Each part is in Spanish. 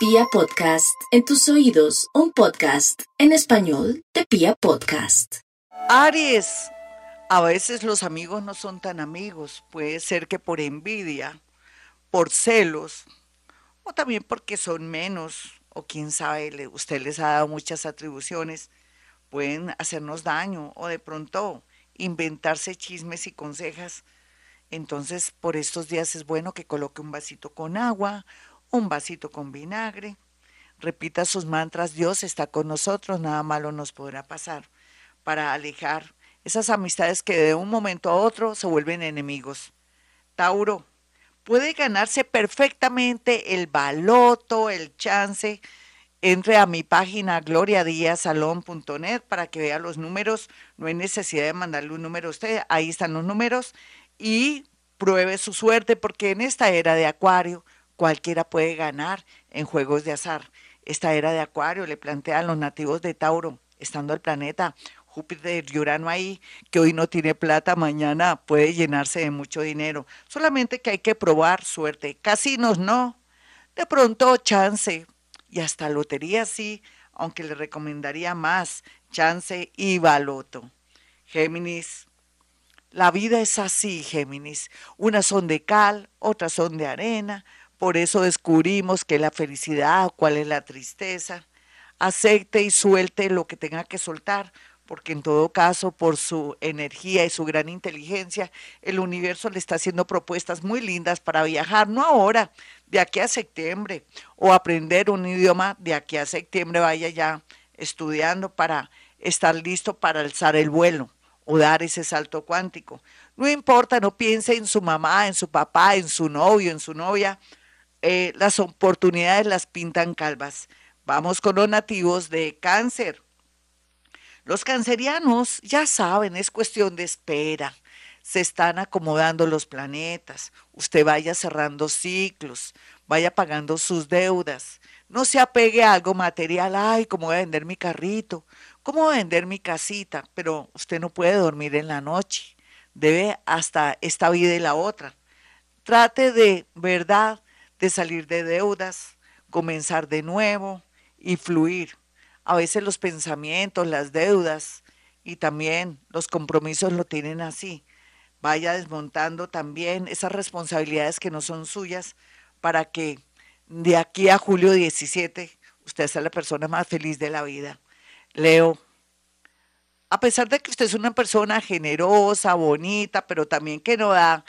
Pia Podcast, en tus oídos, un podcast en español de Pia Podcast. Aries, a veces los amigos no son tan amigos, puede ser que por envidia, por celos, o también porque son menos, o quién sabe, usted les ha dado muchas atribuciones, pueden hacernos daño, o de pronto inventarse chismes y consejas. Entonces, por estos días es bueno que coloque un vasito con agua, un vasito con vinagre. Repita sus mantras, Dios está con nosotros, nada malo nos podrá pasar, para alejar esas amistades que de un momento a otro se vuelven enemigos. Tauro, puede ganarse perfectamente el baloto, el chance. Entre a mi página gloriadiasalón.net para que vea los números. No hay necesidad de mandarle un número a usted. Ahí están los números. Y pruebe su suerte porque en esta era de Acuario cualquiera puede ganar en juegos de azar. Esta era de Acuario le plantea a los nativos de Tauro, estando el planeta Júpiter y Urano ahí, que hoy no tiene plata, mañana puede llenarse de mucho dinero. Solamente que hay que probar suerte. Casinos no. De pronto chance. Y hasta lotería sí, aunque le recomendaría más chance y baloto. Géminis. La vida es así, Géminis. Unas son de cal, otras son de arena, por eso descubrimos que la felicidad, cuál es la tristeza. Acepte y suelte lo que tenga que soltar, porque en todo caso, por su energía y su gran inteligencia, el universo le está haciendo propuestas muy lindas para viajar, no ahora, de aquí a septiembre, o aprender un idioma de aquí a septiembre, vaya ya estudiando para estar listo para alzar el vuelo o dar ese salto cuántico. No importa, no piense en su mamá, en su papá, en su novio, en su novia, eh, las oportunidades las pintan calvas. Vamos con los nativos de cáncer. Los cancerianos ya saben, es cuestión de espera. Se están acomodando los planetas. Usted vaya cerrando ciclos, vaya pagando sus deudas. No se apegue a algo material. Ay, ¿cómo voy a vender mi carrito? ¿Cómo voy a vender mi casita? Pero usted no puede dormir en la noche. Debe hasta esta vida y la otra. Trate de, verdad, de salir de deudas, comenzar de nuevo y fluir. A veces los pensamientos, las deudas y también los compromisos lo tienen así. Vaya desmontando también esas responsabilidades que no son suyas para que de aquí a julio 17 usted sea la persona más feliz de la vida. Leo, a pesar de que usted es una persona generosa, bonita, pero también que no da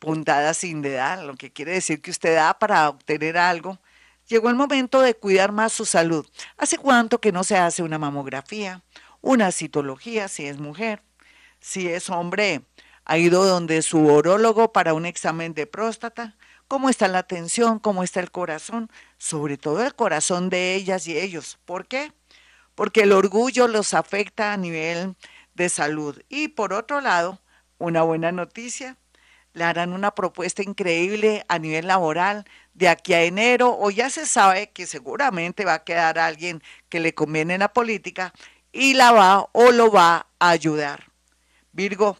puntada sin dedal, lo que quiere decir que usted da para obtener algo. Llegó el momento de cuidar más su salud. ¿Hace cuánto que no se hace una mamografía, una citología si es mujer? Si es hombre, ha ido donde su orólogo para un examen de próstata. ¿Cómo está la tensión? ¿Cómo está el corazón? Sobre todo el corazón de ellas y ellos. ¿Por qué? Porque el orgullo los afecta a nivel de salud. Y por otro lado, una buena noticia, le harán una propuesta increíble a nivel laboral de aquí a enero o ya se sabe que seguramente va a quedar alguien que le conviene en la política y la va o lo va a ayudar. Virgo,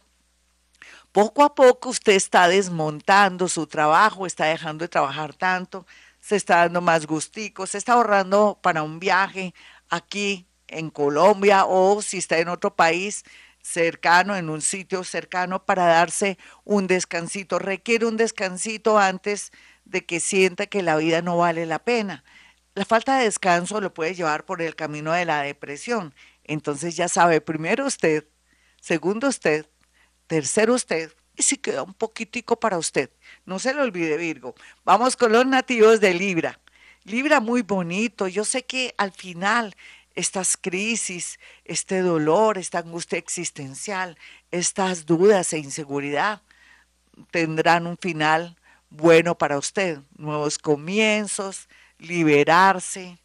poco a poco usted está desmontando su trabajo, está dejando de trabajar tanto, se está dando más gusticos, se está ahorrando para un viaje aquí en Colombia o si está en otro país, cercano, en un sitio cercano para darse un descansito. Requiere un descansito antes de que sienta que la vida no vale la pena. La falta de descanso lo puede llevar por el camino de la depresión. Entonces ya sabe, primero usted, segundo usted, tercero usted, y si queda un poquitico para usted. No se lo olvide, Virgo. Vamos con los nativos de Libra. Libra muy bonito. Yo sé que al final estas crisis, este dolor, esta angustia existencial, estas dudas e inseguridad tendrán un final bueno para usted. Nuevos comienzos, liberarse,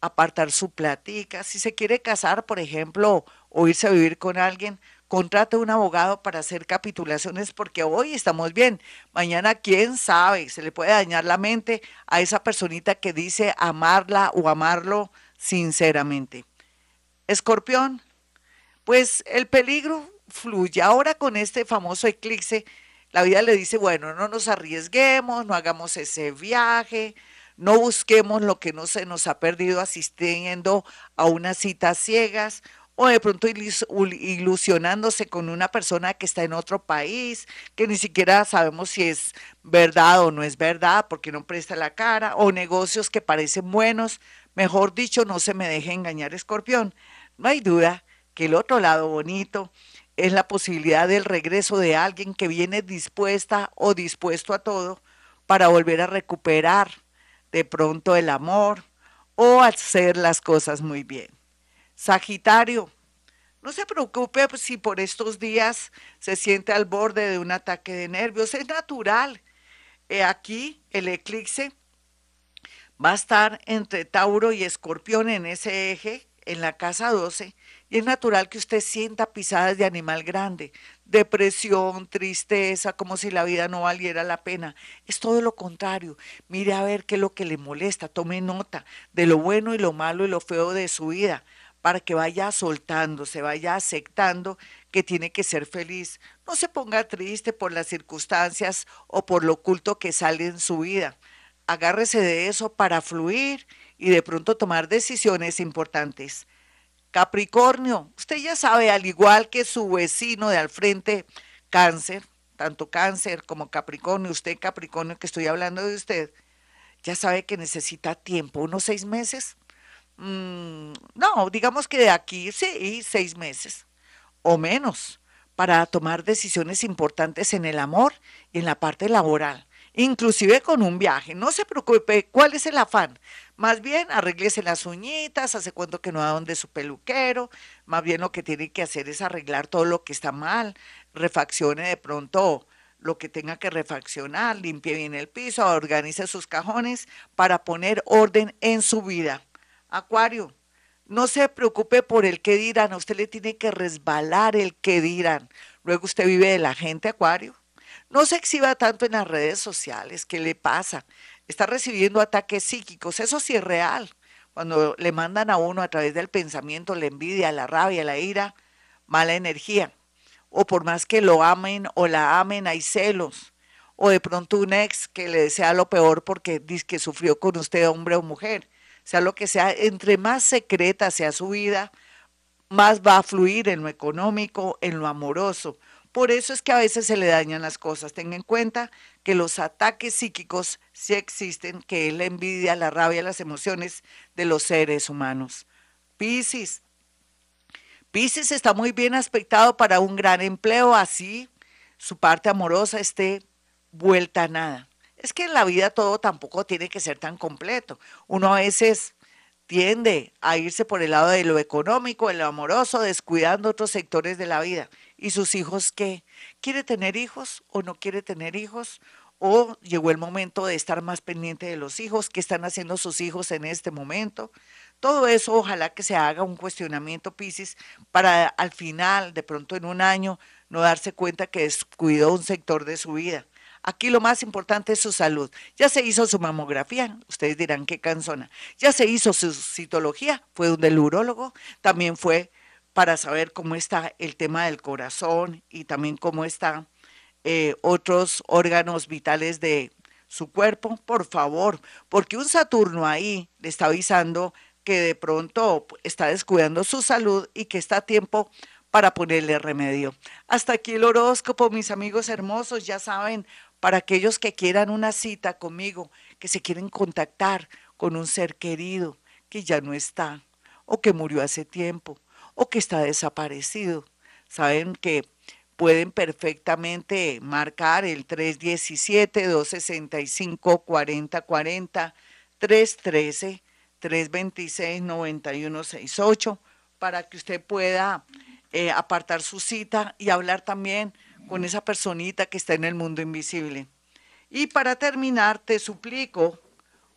apartar su platica. Si se quiere casar, por ejemplo, o irse a vivir con alguien, contrate un abogado para hacer capitulaciones porque hoy estamos bien, mañana quién sabe, se le puede dañar la mente a esa personita que dice amarla o amarlo sinceramente. Escorpión, pues el peligro fluye. Ahora con este famoso eclipse, la vida le dice, bueno, no nos arriesguemos, no hagamos ese viaje, No busquemos lo que no se nos ha perdido asistiendo a unas citas ciegas o de pronto ilusionándose con una persona que está en otro país, que ni siquiera sabemos si es verdad o no es verdad, porque no presta la cara, o negocios que parecen buenos. Mejor dicho, no se me deje engañar, escorpión. No hay duda que el otro lado bonito es la posibilidad del regreso de alguien que viene dispuesta o dispuesto a todo para volver a recuperar de pronto el amor o hacer las cosas muy bien. Sagitario, no se preocupe si por estos días se siente al borde de un ataque de nervios, es natural. aquí el eclipse va a estar entre Tauro y Escorpión en ese eje, en la casa 12, y es natural que usted sienta pisadas de animal grande, depresión, tristeza, como si la vida no valiera la pena. Es todo lo contrario. Mire a ver qué es lo que le molesta, tome nota de lo bueno y lo malo y lo feo de su vida para que vaya soltando, se vaya aceptando que tiene que ser feliz. No se ponga triste por las circunstancias o por lo oculto que sale en su vida. Agárrese de eso para fluir y de pronto tomar decisiones importantes. Capricornio, usted ya sabe, al igual que su vecino de al frente, cáncer, tanto cáncer como Capricornio, usted Capricornio que estoy hablando de usted, ya sabe que necesita tiempo, unos seis meses. Mm, no, digamos que de aquí, sí, seis meses o menos, para tomar decisiones importantes en el amor y en la parte laboral inclusive con un viaje. No se preocupe, ¿cuál es el afán? Más bien arreglese las uñitas, hace cuento que no va donde su peluquero, más bien lo que tiene que hacer es arreglar todo lo que está mal, refaccione de pronto lo que tenga que refaccionar, limpie bien el piso, organice sus cajones para poner orden en su vida. Acuario, no se preocupe por el que dirán, a usted le tiene que resbalar el que dirán. Luego usted vive de la gente, Acuario. No se exhiba tanto en las redes sociales. ¿Qué le pasa? Está recibiendo ataques psíquicos. Eso sí es real. Cuando le mandan a uno a través del pensamiento la envidia, la rabia, la ira, mala energía. O por más que lo amen o la amen, hay celos. O de pronto un ex que le desea lo peor porque dice que sufrió con usted, hombre o mujer. Sea lo que sea, entre más secreta sea su vida, más va a fluir en lo económico, en lo amoroso. Por eso es que a veces se le dañan las cosas. Tenga en cuenta que los ataques psíquicos sí existen, que es la envidia, la rabia, las emociones de los seres humanos. Piscis. Piscis está muy bien aspectado para un gran empleo, así su parte amorosa esté vuelta a nada. Es que en la vida todo tampoco tiene que ser tan completo. Uno a veces tiende a irse por el lado de lo económico, de lo amoroso, descuidando otros sectores de la vida. ¿Y sus hijos qué? ¿Quiere tener hijos o no quiere tener hijos? ¿O llegó el momento de estar más pendiente de los hijos? ¿Qué están haciendo sus hijos en este momento? Todo eso ojalá que se haga un cuestionamiento, Piscis, para al final, de pronto en un año, no darse cuenta que descuidó un sector de su vida. Aquí lo más importante es su salud. Ya se hizo su mamografía, ustedes dirán qué cansona. Ya se hizo su citología, fue donde el urólogo, también fue para saber cómo está el tema del corazón y también cómo están eh, otros órganos vitales de su cuerpo, por favor, porque un Saturno ahí le está avisando que de pronto está descuidando su salud y que está a tiempo para ponerle remedio. Hasta aquí el horóscopo, mis amigos hermosos, ya saben, para aquellos que quieran una cita conmigo, que se quieren contactar con un ser querido que ya no está o que murió hace tiempo o que está desaparecido. Saben que pueden perfectamente marcar el 317-265-4040, 313-326-9168 para que usted pueda eh, apartar su cita y hablar también con esa personita que está en el mundo invisible. Y para terminar, te suplico,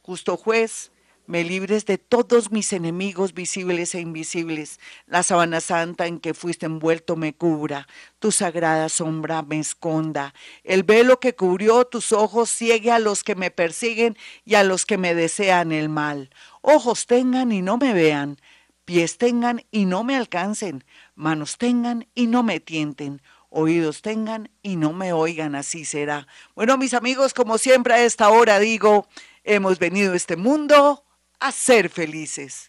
justo juez, me libres de todos mis enemigos visibles e invisibles. La sabana santa en que fuiste envuelto me cubra, tu sagrada sombra me esconda. El velo que cubrió tus ojos ciegue a los que me persiguen y a los que me desean el mal. Ojos tengan y no me vean, pies tengan y no me alcancen, manos tengan y no me tienten oídos tengan y no me oigan, así será. Bueno, mis amigos, como siempre a esta hora digo, Hemos venido a este mundo a ser felices.